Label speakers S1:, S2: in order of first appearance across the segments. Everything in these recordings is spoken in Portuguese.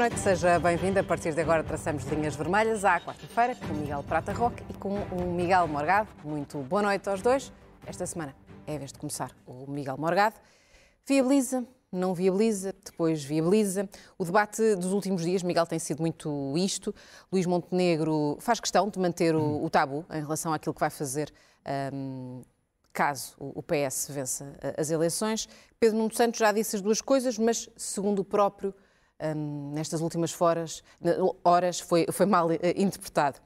S1: Noite, seja bem-vindo. A partir de agora traçamos linhas vermelhas à quarta-feira com o Miguel Prata Roque e com o Miguel Morgado. Muito boa noite aos dois. Esta semana é a vez de começar o Miguel Morgado. Viabiliza, não viabiliza, depois viabiliza. O debate dos últimos dias, Miguel, tem sido muito isto. Luís Montenegro faz questão de manter o, o tabu em relação àquilo que vai fazer hum, caso o PS vença as eleições. Pedro Nuno Santos já disse as duas coisas, mas segundo o próprio um, nestas últimas horas, horas foi, foi mal uh, interpretado.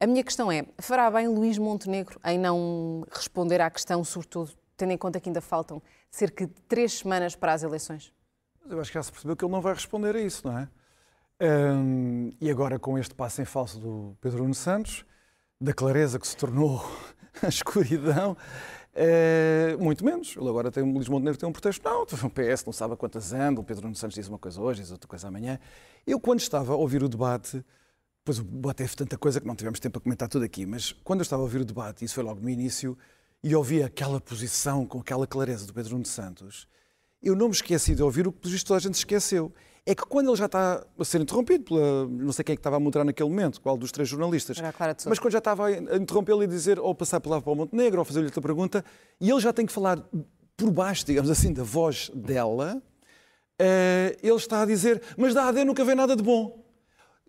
S1: A minha questão é: fará bem Luís Montenegro em não responder à questão, sobretudo tendo em conta que ainda faltam cerca de três semanas para as eleições?
S2: Eu acho que já se percebeu que ele não vai responder a isso, não é? Um, e agora, com este passo em falso do Pedro Nuno Santos, da clareza que se tornou a escuridão, é, muito menos. Ele agora tem, o Luís Montenegro tem um pretexto. Não, o PS não sabe a quantas anda, o Pedro Nuno Santos diz uma coisa hoje, diz outra coisa amanhã. Eu, quando estava a ouvir o debate, pois o debate teve tanta coisa que não tivemos tempo para comentar tudo aqui, mas quando eu estava a ouvir o debate, isso foi logo no início, e ouvi aquela posição com aquela clareza do Pedro Nuno Santos, eu não me esqueci de ouvir o que, pelo visto, toda a gente esqueceu é que quando ele já está a ser interrompido pela. Não sei quem é que estava a moderar naquele momento, qual dos três jornalistas. Mas quando já estava a interrompê-lo e dizer, ou passar a palavra para o Montenegro, ou fazer-lhe outra pergunta, e ele já tem que falar por baixo, digamos assim, da voz dela, uh, ele está a dizer, mas da AD nunca vem nada de bom.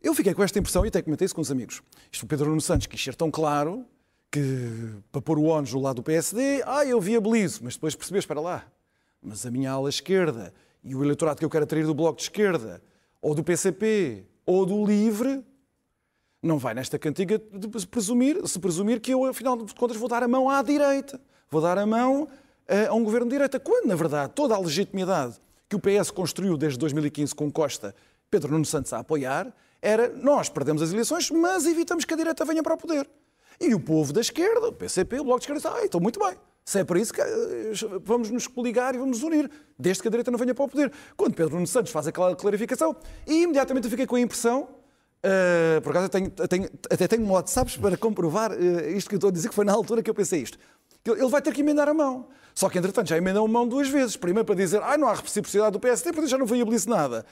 S2: Eu fiquei com esta impressão e até comentei isso com os amigos. Isto o Pedro Nuno Santos quis ser tão claro que, para pôr o ONU do lado do PSD, ah, eu viabilizo, mas depois percebeu, espera lá, mas a minha ala esquerda e o eleitorado que eu quero atrair do Bloco de Esquerda, ou do PCP, ou do LIVRE, não vai nesta cantiga de presumir, se presumir que eu, afinal de contas, vou dar a mão à direita. Vou dar a mão a, a um governo de direita. Quando, na verdade, toda a legitimidade que o PS construiu desde 2015 com Costa, Pedro Nuno Santos a apoiar, era nós perdemos as eleições, mas evitamos que a direita venha para o poder. E o povo da esquerda, o PCP, o Bloco de Esquerda, disse, ah, muito bem. Se é para isso, eh, vamos nos coligar e vamos nos unir, desde que a direita não venha para o poder. Quando Pedro Nuno Santos faz aquela clarificação, e imediatamente eu fiquei com a impressão, uh, por acaso eu tenho, tenho, até tenho para comprovar uh, isto que eu estou a dizer, que foi na altura que eu pensei isto. Ele vai ter que emendar a mão. Só que, entretanto, já emendou a mão duas vezes. Primeiro para dizer, ah, não há reciprocidade do PSD, porque já não viabilizo nada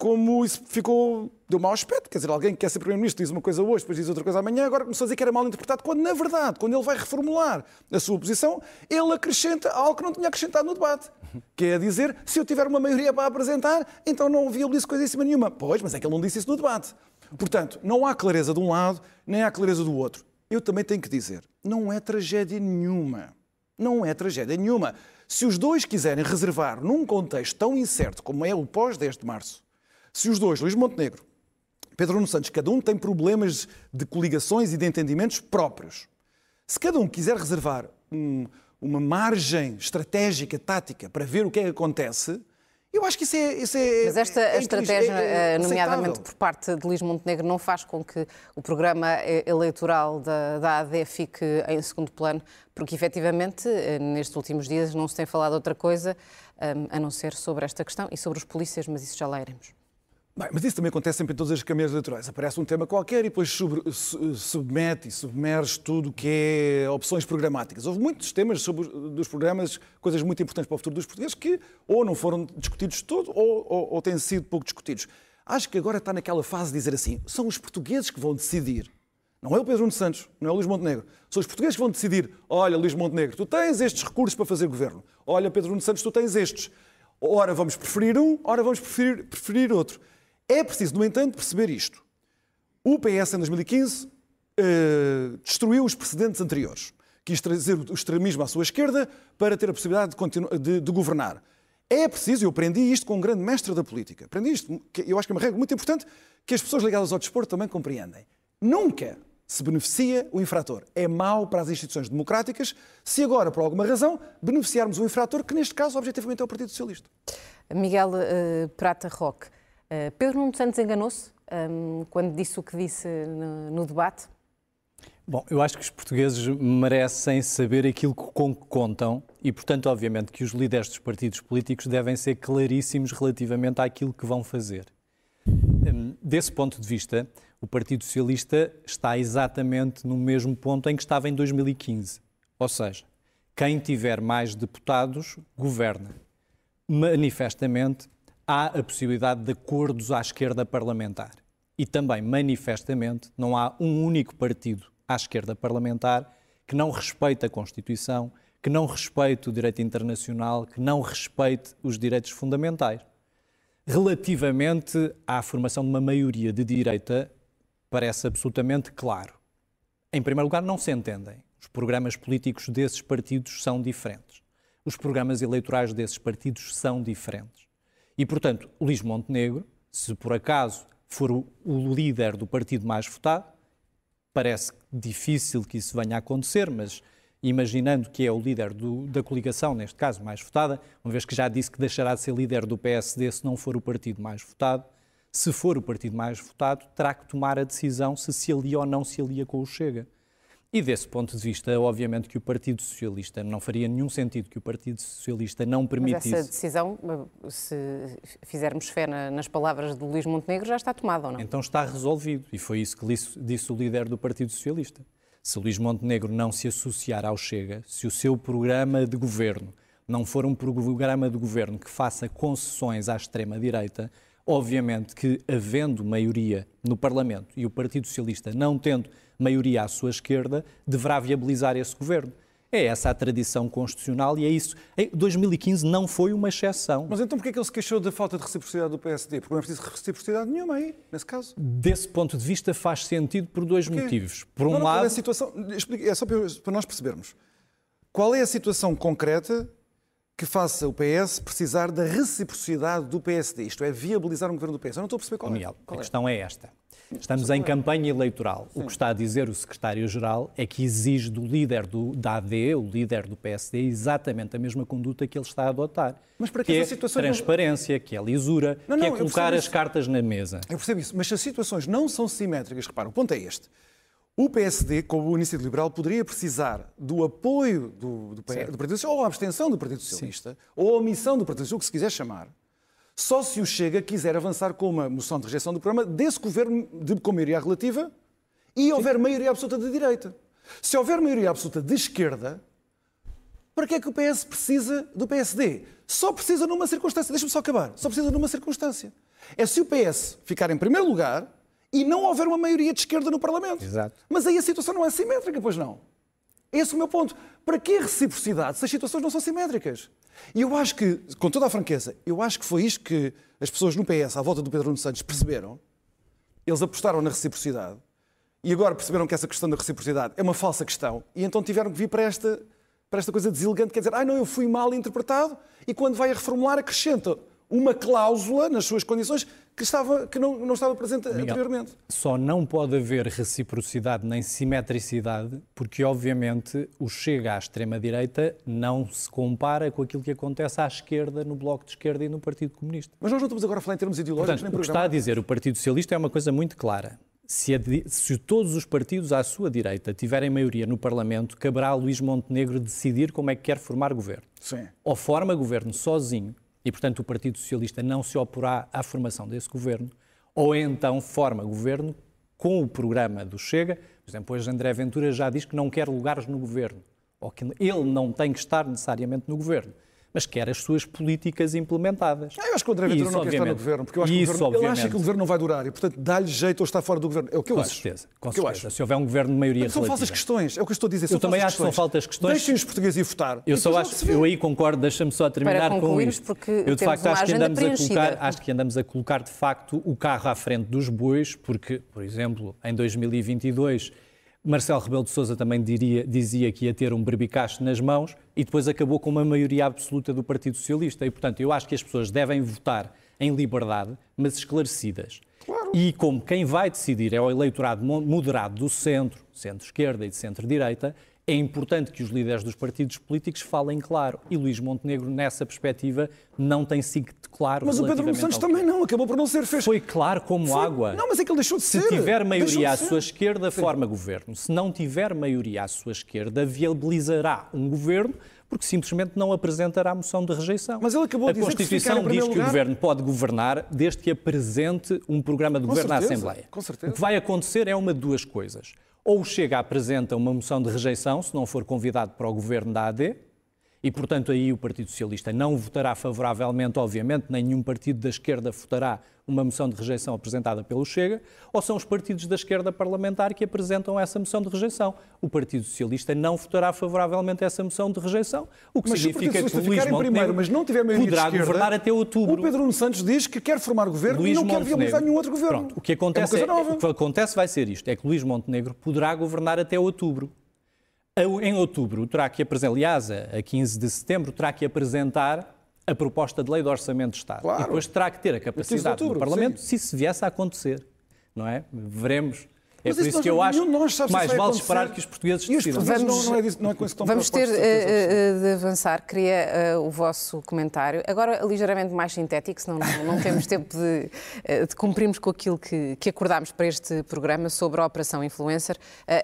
S2: como isso ficou, deu mau aspecto. Quer dizer, alguém que quer ser Primeiro-Ministro diz uma coisa hoje, depois diz outra coisa amanhã, agora começou a dizer que era mal interpretado, quando na verdade, quando ele vai reformular a sua posição, ele acrescenta algo que não tinha acrescentado no debate. Que é dizer, se eu tiver uma maioria para apresentar, então não viabilizo coisa em cima nenhuma. Pois, mas é que ele não disse isso no debate. Portanto, não há clareza de um lado, nem há clareza do outro. Eu também tenho que dizer, não é tragédia nenhuma. Não é tragédia nenhuma. Se os dois quiserem reservar num contexto tão incerto como é o pós-10 de março, se os dois, Luís Montenegro, Pedro Nuno Santos, cada um tem problemas de coligações e de entendimentos próprios. Se cada um quiser reservar um, uma margem estratégica, tática, para ver o que é que acontece, eu acho que isso é. Isso é
S1: Mas esta
S2: é,
S1: estratégia, é, é nomeadamente por parte de Luís Montenegro, não faz com que o programa eleitoral da, da AD fique em segundo plano, porque efetivamente eh, nestes últimos dias não se tem falado outra coisa a não ser sobre esta questão e sobre os polícias, mas isso já lá iremos.
S2: Bem, mas isso também acontece sempre em todas as caminhas eleitorais. Aparece um tema qualquer e depois sub, submete e submerge tudo o que é opções programáticas. Houve muitos temas sobre dos programas, coisas muito importantes para o futuro dos portugueses, que ou não foram discutidos todo ou, ou, ou têm sido pouco discutidos. Acho que agora está naquela fase de dizer assim: são os portugueses que vão decidir. Não é o Pedro Nuno Santos, não é o Luís Montenegro. São os portugueses que vão decidir: olha, Luís Montenegro, tu tens estes recursos para fazer governo. Olha, Pedro Nuno Santos, tu tens estes. Ora vamos preferir um, ora vamos preferir, preferir outro. É preciso, no entanto, perceber isto. O PS, em 2015, eh, destruiu os precedentes anteriores. Quis trazer o extremismo à sua esquerda para ter a possibilidade de, de, de governar. É preciso, eu aprendi isto com um grande mestre da política, aprendi isto, que eu acho que é uma regra muito importante que as pessoas ligadas ao desporto também compreendem. Nunca se beneficia o infrator. É mau para as instituições democráticas se agora, por alguma razão, beneficiarmos o infrator, que neste caso, objetivamente, é o Partido Socialista.
S1: Miguel uh, Prata Roque, uh, Pedro Nuno Santos enganou-se um, quando disse o que disse no, no debate?
S3: Bom, eu acho que os portugueses merecem saber aquilo com que contam e, portanto, obviamente, que os líderes dos partidos políticos devem ser claríssimos relativamente àquilo que vão fazer. Hum, desse ponto de vista, o Partido Socialista está exatamente no mesmo ponto em que estava em 2015. Ou seja, quem tiver mais deputados governa. Manifestamente, há a possibilidade de acordos à esquerda parlamentar. E também, manifestamente, não há um único partido à esquerda parlamentar que não respeite a Constituição, que não respeite o direito internacional, que não respeite os direitos fundamentais. Relativamente à formação de uma maioria de direita, parece absolutamente claro. Em primeiro lugar, não se entendem. Os programas políticos desses partidos são diferentes. Os programas eleitorais desses partidos são diferentes. E, portanto, Luís Montenegro, se por acaso for o, o líder do partido mais votado, parece difícil que isso venha a acontecer, mas imaginando que é o líder do, da coligação, neste caso mais votada, uma vez que já disse que deixará de ser líder do PSD se não for o partido mais votado, se for o partido mais votado, terá que tomar a decisão se se alia ou não se alia com o Chega. E desse ponto de vista, obviamente que o Partido Socialista não faria nenhum sentido que o Partido Socialista não permitisse.
S1: Mas essa decisão, se fizermos fé nas palavras de Luís Montenegro, já está tomada ou não?
S3: Então está resolvido. E foi isso que disse o líder do Partido Socialista. Se Luís Montenegro não se associar ao Chega, se o seu programa de governo não for um programa de governo que faça concessões à extrema-direita, obviamente que, havendo maioria no Parlamento e o Partido Socialista não tendo maioria à sua esquerda, deverá viabilizar esse governo. É essa a tradição constitucional e é isso. Em 2015 não foi uma exceção.
S2: Mas então porquê é que ele se queixou da falta de reciprocidade do PSD? Porque não é preciso reciprocidade nenhuma aí, nesse caso.
S3: Desse ponto de vista faz sentido por dois motivos. Por um
S2: não, não,
S3: lado...
S2: É, a situação, é só para nós percebermos. Qual é a situação concreta que faça o PS precisar da reciprocidade do PSD? Isto é, viabilizar um governo do PS. Eu não estou a perceber qual, é. Qual
S3: a questão é esta. Estamos em campanha eleitoral.
S2: Sim.
S3: O que está a dizer o secretário-geral é que exige do líder do, da AD, o líder do PSD, exatamente a mesma conduta que ele está a adotar.
S2: Mas para
S3: que,
S2: que
S3: é
S2: situações
S3: transparência, que é lisura, não, não, que é colocar as cartas na mesa.
S2: Eu percebo isso, mas se as situações não são simétricas, repara, o ponto é este. O PSD, como o Iniciativa Liberal, poderia precisar do apoio do, do, do Partido Socialista, ou a abstenção do Partido Socialista, Sim. ou a omissão do Partido Socialista, o que se quiser chamar, só se o Chega quiser avançar com uma moção de rejeição do programa desse governo de, com maioria relativa e houver Sim. maioria absoluta de direita. Se houver maioria absoluta de esquerda, para que é que o PS precisa do PSD? Só precisa numa circunstância. Deixa-me só acabar. Só precisa numa circunstância. É se o PS ficar em primeiro lugar e não houver uma maioria de esquerda no Parlamento.
S3: Exato.
S2: Mas aí a situação não é simétrica, pois não. Esse é o meu ponto. Para que reciprocidade se as situações não são simétricas? E eu acho que, com toda a franqueza, eu acho que foi isto que as pessoas no PS, à volta do Pedro Nuno Santos, perceberam. Eles apostaram na reciprocidade e agora perceberam que essa questão da reciprocidade é uma falsa questão e então tiveram que vir para esta, para esta coisa deselegante, quer dizer, ah, não, eu fui mal interpretado e quando vai a reformular acrescenta uma cláusula nas suas condições que, estava, que não, não estava presente Miguel, anteriormente.
S3: Só não pode haver reciprocidade nem simetricidade, porque obviamente o chega à extrema-direita não se compara com aquilo que acontece à esquerda, no Bloco de Esquerda e no Partido Comunista.
S2: Mas nós não estamos agora a falar em termos ideológicos
S3: Portanto, nem O que está a dizer o Partido Socialista é uma coisa muito clara. Se, a, se, todos os partidos à sua direita tiverem maioria no Parlamento, caberá a Luís Montenegro decidir como é que quer formar governo.
S2: Sim.
S3: Ou forma governo sozinho, e, portanto, o Partido Socialista não se oporá à formação desse governo, ou então forma governo com o programa do Chega. Por exemplo, hoje André Ventura já diz que não quer lugares no governo, ou que ele não tem que estar necessariamente no governo mas quer as suas políticas implementadas.
S2: Ah, eu acho que o André Ventura não quer estar no governo, porque eu acho que isso, o governo, ele acha que o governo não vai durar e, portanto, dá-lhe jeito ou estar fora do governo. É o que eu
S3: com
S2: acho.
S3: Certeza, com certeza. Acho. Se houver um governo de maioria
S2: São falsas questões, é o que eu estou a dizer.
S3: Eu também acho que são faltas questões.
S2: Deixem os portugueses ir votar.
S3: Eu só acho, eu aí concordo, deixa-me só terminar com isto.
S1: Porque
S3: eu de facto acho que andamos
S1: a
S3: colocar, acho que andamos a colocar de facto o carro à frente dos bois, porque, por exemplo, em 2022 Marcelo Rebelo de Sousa também diria, dizia que ia ter um berbicacho nas mãos e depois acabou com uma maioria absoluta do Partido Socialista. E, portanto, eu acho que as pessoas devem votar em liberdade, mas esclarecidas. Claro. E como quem vai decidir é o eleitorado moderado do centro, centro-esquerda e de centro-direita, é importante que os líderes dos partidos políticos falem claro. E Luís Montenegro, nessa perspectiva, não tem sido claro.
S2: Mas o Pedro Nuno Santos também não, acabou por não ser. Fez...
S3: Foi claro como
S2: Foi...
S3: água.
S2: Não, mas é que ele deixou de
S3: Se
S2: ser.
S3: Se tiver maioria à sua esquerda, Sim. forma governo. Se não tiver maioria à sua esquerda, viabilizará um governo porque simplesmente não apresentará a moção de rejeição.
S2: Mas ele acabou
S3: a
S2: de dizer
S3: Constituição
S2: que
S3: diz
S2: que
S3: lugar... o Governo pode governar desde que apresente um programa de
S2: com
S3: governo
S2: certeza,
S3: à Assembleia.
S2: Com certeza.
S3: O que vai acontecer é uma de duas coisas ou chega apresenta uma moção de rejeição, se não for convidado para o governo da AD, e, portanto, aí o Partido Socialista não votará favoravelmente, obviamente, nenhum partido da esquerda votará uma moção de rejeição apresentada pelo Chega, ou são os partidos da esquerda parlamentar que apresentam essa moção de rejeição. O Partido Socialista não votará favoravelmente essa moção de rejeição, o que
S2: mas
S3: significa que
S2: o
S3: Luís Montenegro
S2: primeiro, mas não tiver
S3: poderá
S2: esquerda,
S3: governar até outubro.
S2: O Pedro Nuno Santos diz que quer formar governo
S3: Luís
S2: e não quer viabilizar nenhum outro governo.
S3: Pronto, o que acontece,
S2: é,
S3: é, o que acontece vai ser isto, é que Luís Montenegro poderá governar até outubro. Em outubro terá que apresentar, aliás, a 15 de setembro, terá que apresentar a proposta de lei de orçamento de Estado.
S2: Claro.
S3: E depois terá que ter a capacidade
S2: outubro,
S3: do Parlamento,
S2: sim.
S3: se isso viesse a acontecer. Não é? Veremos. É
S2: Mas
S3: por
S2: isso
S3: que eu acho que mais vale
S2: acontecer.
S3: esperar que os portugueses decidam.
S2: portugueses não, não, é, disso- não é com isso que estão
S1: Vamos ter
S2: de certeza
S1: eh, de avançar. Queria eh, o vosso comentário. Agora, ligeiramente mais sintético, senão não, não temos tempo de, eh, de cumprirmos com aquilo que, que acordámos para este programa sobre a Operação Influencer.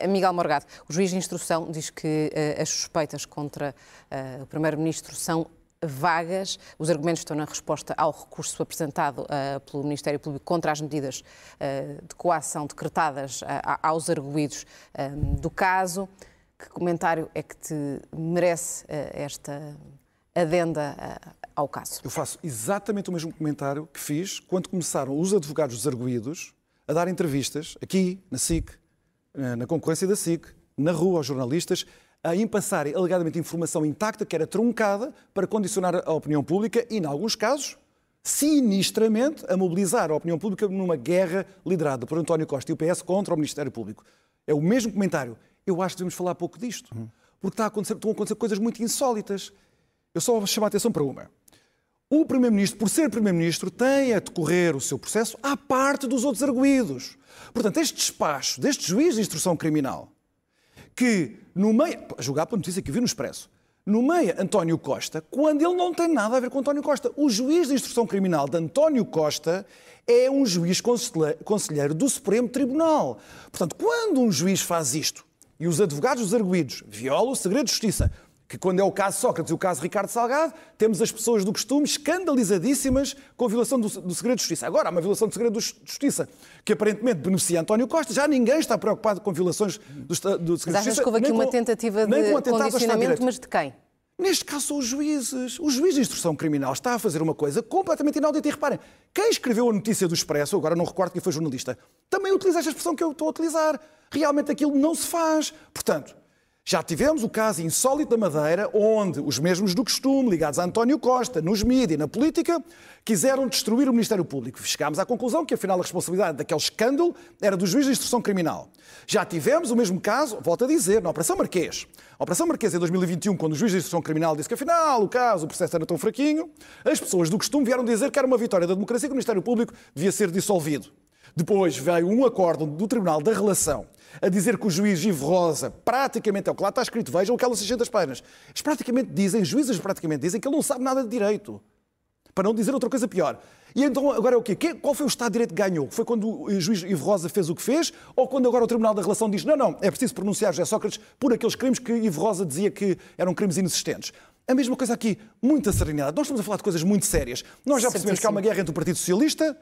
S1: Miguel Morgado, o juiz de instrução diz que as suspeitas contra o Primeiro-Ministro são vagas. Os argumentos estão na resposta ao recurso apresentado eh, pelo Ministério Público contra as medidas eh, de coação decretadas eh, aos arguídos do caso. Que comentário é que te merece esta adenda ao caso?
S2: Eu faço exatamente o mesmo comentário que fiz quando começaram os advogados dos arguídos a dar entrevistas aqui, na SIC, na concorrência da SIC, na rua aos jornalistas, a empassarem alegadamente informação intacta que era truncada para condicionar a opinião pública e, em alguns casos, sinistramente a mobilizar a opinião pública numa guerra liderada por António Costa e o PS contra o Ministério Público. É o mesmo comentário. Eu acho que devemos falar pouco disto, porque está a acontecer, estão a acontecer coisas muito insólitas. Eu só vou chamar a atenção para uma. O Primeiro-Ministro, por ser Primeiro-Ministro, tem a decorrer o seu processo à parte dos outros arguídos. Portanto, este despacho deste juiz de instrução criminal, que no meio, julgar pela notícia que vi no Expresso, no meio António Costa, quando ele não tem nada a ver com António Costa. O juiz de instrução criminal de António Costa é um juiz conselheiro do Supremo Tribunal. Portanto, quando um juiz faz isto e os advogados dos arguídos violam o segredo de justiça, que quando é o caso Sócrates e o caso Ricardo Salgado, temos as pessoas do costume escandalizadíssimas com a violação do, do segredo de justiça. Agora, há uma violação do segredo de justiça que aparentemente beneficia António Costa, já ninguém está preocupado com violações do, do segredo
S1: Mas
S2: de
S1: achas
S2: justiça.
S1: que houve aqui uma
S2: com-
S1: tentativa de condicionamento, mas de quem?
S2: Neste caso são os juízes. O juiz de instrução criminal está a fazer uma coisa completamente inaudita. E reparem, quem escreveu a notícia do Expresso, agora não recordo quem foi jornalista, também utiliza esta expressão que eu estou a utilizar. Realmente aquilo não se faz. Portanto, já tivemos o caso insólito da Madeira, onde os mesmos do costume, ligados a António Costa, nos mídias e na política, quiseram destruir o Ministério Público. Chegámos à conclusão que, afinal, a responsabilidade daquele escândalo era do juiz de instrução criminal. Já tivemos o mesmo caso, volto a dizer, na Operação Marquês. A Operação Marquês, em 2021, quando o juiz de instrução criminal disse que, afinal, o caso, o processo era tão fraquinho, as pessoas do costume vieram dizer que era uma vitória da democracia e que o Ministério Público devia ser dissolvido. Depois veio um acórdão do Tribunal da Relação a dizer que o juiz Ivo Rosa, praticamente, é o que lá está escrito, vejam aquelas 600 páginas, eles praticamente dizem, juízes praticamente dizem que ele não sabe nada de direito. Para não dizer outra coisa pior. E então agora é o quê? Que- Qual foi o Estado de Direito que ganhou? Foi quando o juiz Ivo Rosa fez o que fez? Ou quando agora o Tribunal da Relação diz não, não, é preciso pronunciar José Sócrates por aqueles crimes que Ivo Rosa dizia que eram crimes inexistentes? A mesma coisa aqui, muita serenidade. Nós estamos a falar de coisas muito sérias. Nós já percebemos que há uma guerra entre o Partido Socialista,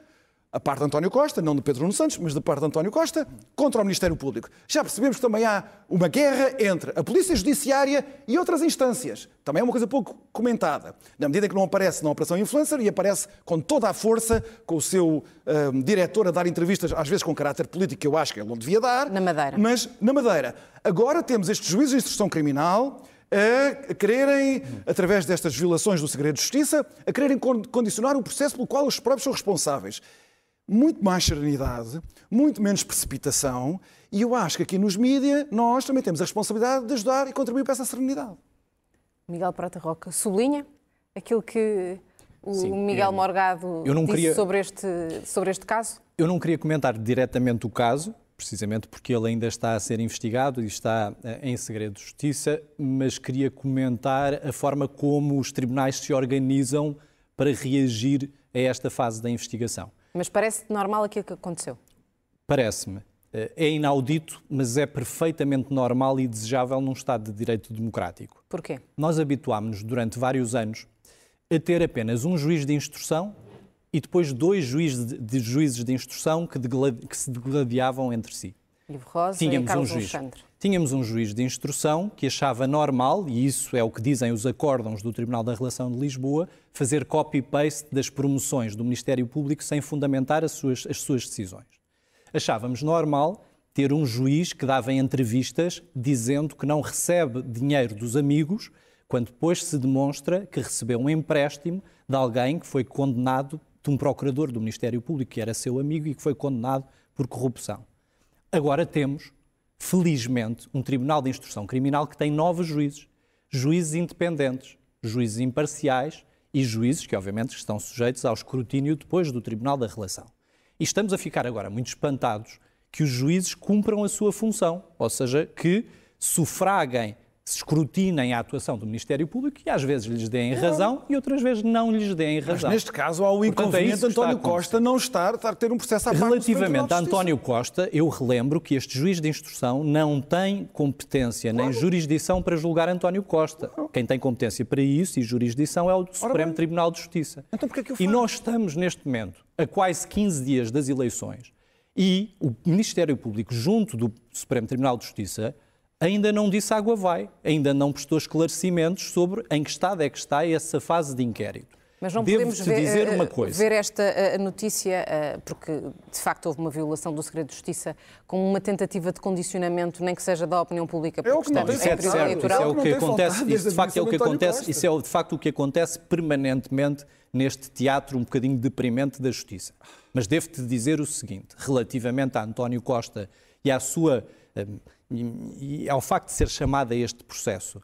S2: a parte de António Costa, não de Pedro Nuno Santos, mas da parte de António Costa, contra o Ministério Público. Já percebemos que também há uma guerra entre a Polícia Judiciária e outras instâncias. Também é uma coisa pouco comentada. Na medida em que não aparece na Operação Influencer e aparece com toda a força, com o seu hum, diretor a dar entrevistas, às vezes com caráter político, que eu acho que ele não devia dar.
S1: Na Madeira.
S2: Mas na Madeira. Agora temos estes juízes de instrução criminal a quererem, através destas violações do segredo de justiça, a quererem con- condicionar um processo pelo qual os próprios são responsáveis. Muito mais serenidade, muito menos precipitação E eu acho que aqui nos mídias nós também temos a responsabilidade de ajudar e contribuir para essa serenidade.
S1: Miguel Prata Roca sublinha aquilo que o
S3: Sim,
S1: Miguel
S3: eu-
S1: Morgado
S3: eu não
S1: disse
S3: queria-
S1: sobre, este, sobre este caso?
S3: Eu não queria comentar diretamente o caso, precisamente porque ele ainda está a ser investigado e está eh, em segredo de justiça, mas queria comentar a forma como os tribunais se organizam para reagir a esta fase da investigação.
S1: Mas parece normal aquilo que aconteceu.
S3: Parece-me. eh, É inaudito, mas é perfeitamente normal e desejável num Estado de Direito Democrático.
S1: Porquê?
S3: Nós habituámos-nos durante vários anos a ter apenas um juiz de instrução e depois dois juízes de, de juízes de instrução que, que se degladiavam entre si.
S1: Ivo Rosa e
S3: Tínhamos um
S1: Carlos
S3: juiz.
S1: Alexandre.
S3: Tínhamos um juiz de instrução que achava normal, e isso é o que dizem os acórdãos do Tribunal da Relação de Lisboa, fazer copy-paste das promoções do Ministério Público sem fundamentar as suas, as suas decisões. Achávamos normal ter um juiz que dava entrevistas dizendo que não recebe dinheiro dos amigos, quando depois se demonstra que recebeu um empréstimo de alguém que foi condenado, de um procurador do Ministério Público, que era seu amigo e que foi condenado por corrupção. Agora temos, felizmente, um Tribunal de Instrução Criminal que tem novos juízes. Juízes independentes, juízes imparciais e juízes que, obviamente, estão sujeitos ao escrutínio depois do Tribunal da Relação. E estamos a ficar agora muito espantados que os juízes cumpram a sua função, ou seja, que sufraguem, escrutinem a atuação do Ministério Público e às vezes lhes deem razão e outras vezes não lhes deem
S2: Mas
S3: razão.
S2: neste caso há o
S3: é
S2: inconveniente de António. Costa não estar, estar a ter um processo à parte
S3: Relativamente a. António Costa, eu relembro que este juiz de instrução não tem competência nem jurisdição para julgar António Costa. Quem tem competência para isso e jurisdição é o Supremo. Tribunal de Justiça.
S2: Então porquê que o
S3: e
S2: faz?
S3: nós estamos neste momento a quase 15 dias das eleições e o Ministério Público, junto do Supremo Tribunal de Justiça, ainda não disse água vai, ainda não prestou esclarecimentos sobre em que estado é que está essa fase de inquérito.
S1: Mas não
S3: Devo-te
S1: podemos ver,
S3: dizer
S1: eh,
S3: uma coisa.
S1: ver esta eh, notícia, eh, porque de facto houve uma violação do segredo de justiça, como uma tentativa de condicionamento, nem que seja da opinião pública,
S2: É o
S1: porque
S2: que não
S1: estamos em
S3: Isso é
S1: período
S3: certo, isso é
S1: eleitoral.
S3: o que acontece, isso de facto é o que acontece, isso é de facto o que acontece permanentemente neste teatro um bocadinho deprimente da justiça. Mas devo-te dizer o seguinte, relativamente a António Costa e à sua e, e ao facto de ser chamado a este processo,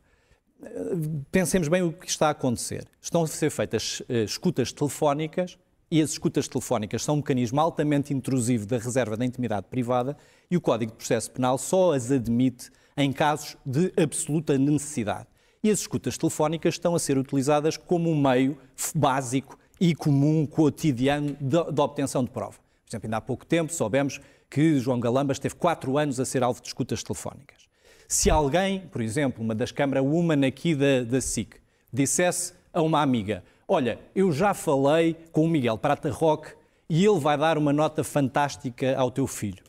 S3: hum, pensemos bem o que está a acontecer. Estão a ser feitas eh, escutas telefónicas e as escutas telefónicas são um mecanismo altamente intrusivo da reserva da intimidade privada e o Código de Processo Penal só as admite em casos de absoluta necessidade. E as escutas telefónicas estão a ser utilizadas como um meio básico e comum, cotidiano, de, de obtenção de prova. Por exemplo, ainda há pouco tempo soubemos que João Galamba esteve quatro anos a ser alvo de escutas telefónicas. Se alguém, por exemplo, uma das câmara woman aqui da, da SIC, dissesse a uma amiga: Olha, eu já falei com o Miguel Prata Roque e ele vai dar uma nota fantástica ao teu filho.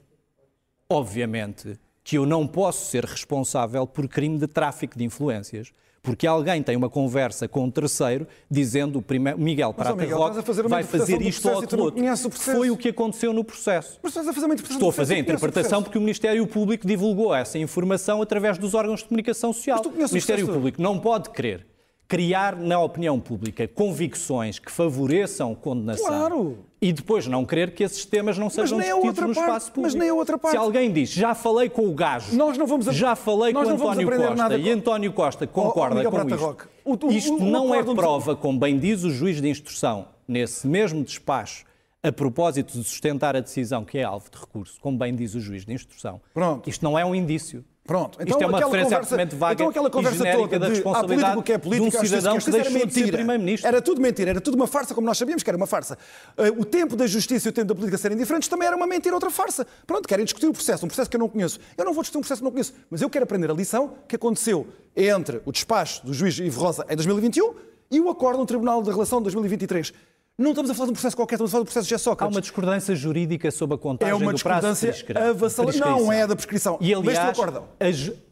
S3: Obviamente que eu não posso ser responsável por crime de tráfico de influências, porque alguém tem uma conversa com um terceiro dizendo o primeiro, Miguel Prata
S2: Miguel,
S3: Roque
S2: fazer
S3: vai fazer isto ou aquilo outro.
S2: o.
S3: Foi o que aconteceu no processo.
S2: Mas estás a fazer uma interpretação
S3: Estou a fazer a
S2: o
S3: interpretação
S2: processo.
S3: porque o Ministério Público divulgou essa informação através dos órgãos de comunicação social. O
S2: o
S3: Ministério
S2: processo?
S3: Público não pode querer criar na opinião pública convicções que favoreçam condenação
S2: Claro.
S3: e depois não querer que esses temas não sejam discutidos no
S2: parte,
S3: espaço público.
S2: mas nem a outra parte.
S3: Se alguém diz, já falei com o gajo,
S2: Nós não vamos a-
S3: já falei
S2: nós
S3: com António Costa
S2: nada
S3: e António Costa concorda
S2: Miguel
S3: com
S2: Prata
S3: isto.
S2: Roque, o- o-
S3: isto
S2: o
S3: não é prova, como bem diz o juiz de instrução, nesse mesmo despacho, a propósito de sustentar a decisão que é alvo de recurso, como bem diz o juiz de instrução.
S2: Pronto.
S3: Isto não é um indício.
S2: Pronto,
S3: Isto é uma referência
S2: conversa-
S3: absolutamente vaga
S2: então aquela conversa toda
S3: da
S2: de, há
S3: responsabilidade
S2: político que é político,
S3: de um cidadão que
S2: justiça,
S3: deixou de ser
S2: mentira.
S3: primeiro-ministro.
S2: Era tudo mentira, era tudo uma farsa, como nós sabíamos que era uma farsa. Eh, O tempo da justiça e o tempo da política serem diferentes também era uma mentira, outra farsa. Pronto, querem discutir o processo, um processo que eu não conheço. Eu não vou discutir um processo que não conheço, mas eu quero aprender a lição que aconteceu entre o despacho do juiz Ivo Rosa em 2021 e o acordo no Tribunal da Relação de 2023. Não estamos a falar de um processo qualquer, estamos a falar do processo de José
S3: Há
S2: Sócrates.
S3: uma discordância jurídica sobre a contagem
S2: É uma
S3: do prazo de
S2: discordância avassaladora. Não é da prescrição.
S3: E aliás,
S2: acórdão.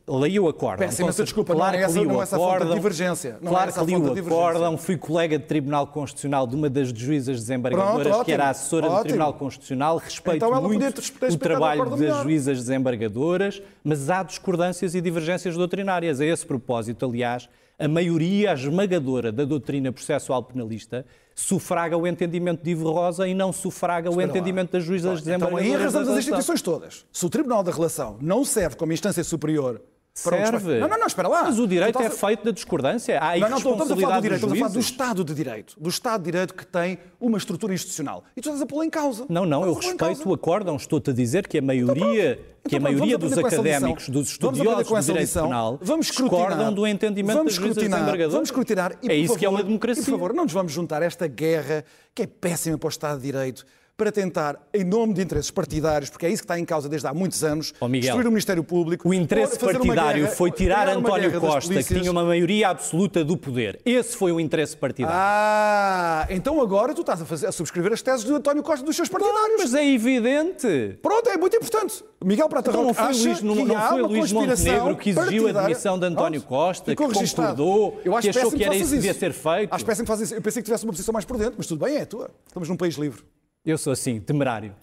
S3: leia o acórdão.
S2: Peço imensa
S3: Então,
S2: desculpa,
S3: claro
S2: não é essa- não é essa a fonte de
S3: acórdão,
S2: divergência. Não é
S3: claro
S2: essa
S3: que li o
S2: de
S3: acórdão, fui colega de Tribunal Constitucional de uma das juízas desembargadoras,
S2: Pronto,
S3: que era
S2: ótimo,
S3: assessora do
S2: ótimo.
S3: Tribunal Constitucional. Respeito
S2: Então
S3: muito o trabalho
S2: acórdão
S3: das
S2: melhor.
S3: juízas desembargadoras, mas há discordâncias e divergências doutrinárias. A esse propósito, aliás, a maioria esmagadora da doutrina processual penalista sufraga o entendimento de Ivo Rosa e não sufraga o entendimento das juízas
S2: Então aí
S3: desembargadoras
S2: arrasamos
S3: da
S2: as
S3: relação.
S2: instituições todas. Se o Tribunal da Relação não serve como instância superior um
S3: Serve.
S2: Não, não, não, espera lá.
S3: Mas o direito é
S2: a-
S3: feito da discordância. Há
S2: Não, não, estamos a falar do direito, estamos a falar do
S3: juízes.
S2: Estado de Direito. Do Estado de Direito que tem uma estrutura institucional. E tu estás a pô-la em causa.
S3: Não, não, eu respeito o acórdão. Estou-te a dizer que a maioria,
S2: Então
S3: que a maioria dos académicos, dos estudiosos do direito
S2: lição.
S3: penal,
S2: Vamos
S3: discordam do entendimento
S2: vamos
S3: das juízas
S2: escrutinar,
S3: desembargadoras.
S2: Vamos escrutinar. E,
S3: é isso que é
S2: favor,
S3: uma democracia.
S2: E, por favor, não nos vamos juntar a esta guerra que é péssima para o Estado de Direito para tentar, em nome de interesses partidários, porque é isso que está em causa desde há muitos anos,
S3: Ó, Miguel,
S2: destruir o Ministério Público.
S3: O interesse partidário
S2: guerra-
S3: foi tirar António Costa, que tinha uma maioria absoluta do poder. Esse foi o interesse partidário.
S2: Ah, então agora tu estás a, fazer, a subscrever as teses de António Costa dos seus partidários.
S3: Mas é evidente.
S2: Pronto, é muito importante. Miguel Prata
S3: Então não foi
S2: acha
S3: Luís, não,
S2: que
S3: não foi Luís Montenegro que exigiu a demissão de António Costa, que concordou,
S2: Eu acho
S3: que achou que era isso que devia ser feito.
S2: Acho péssimo que fazes isso. Eu pensei que tivesse uma posição mais por dentro, mas tudo bem, é a tua. Estamos num país livre.
S3: Eu sou assim, temerário.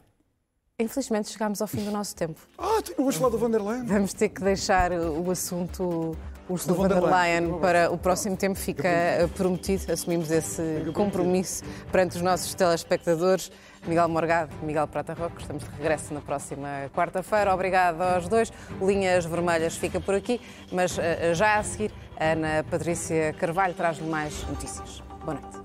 S1: Infelizmente chegámos ao fim do nosso tempo.
S2: Ah, tu não vais falar do Vanderlei?
S1: Vamos ter que deixar o assunto Ursula
S2: Do
S1: von der
S2: von der Leyen.
S1: Leyen para o próximo tempo. Fica eh, prometido, assumimos esse compromisso perante os nossos telespectadores. Miguel Morgado, Miguel Prata Roque, estamos de regresso na próxima quarta-feira. Obrigado aos dois. Linhas Vermelhas fica por aqui, mas eh, já a seguir, a Ana Patrícia Carvalho traz-lhe mais notícias. Boa noite.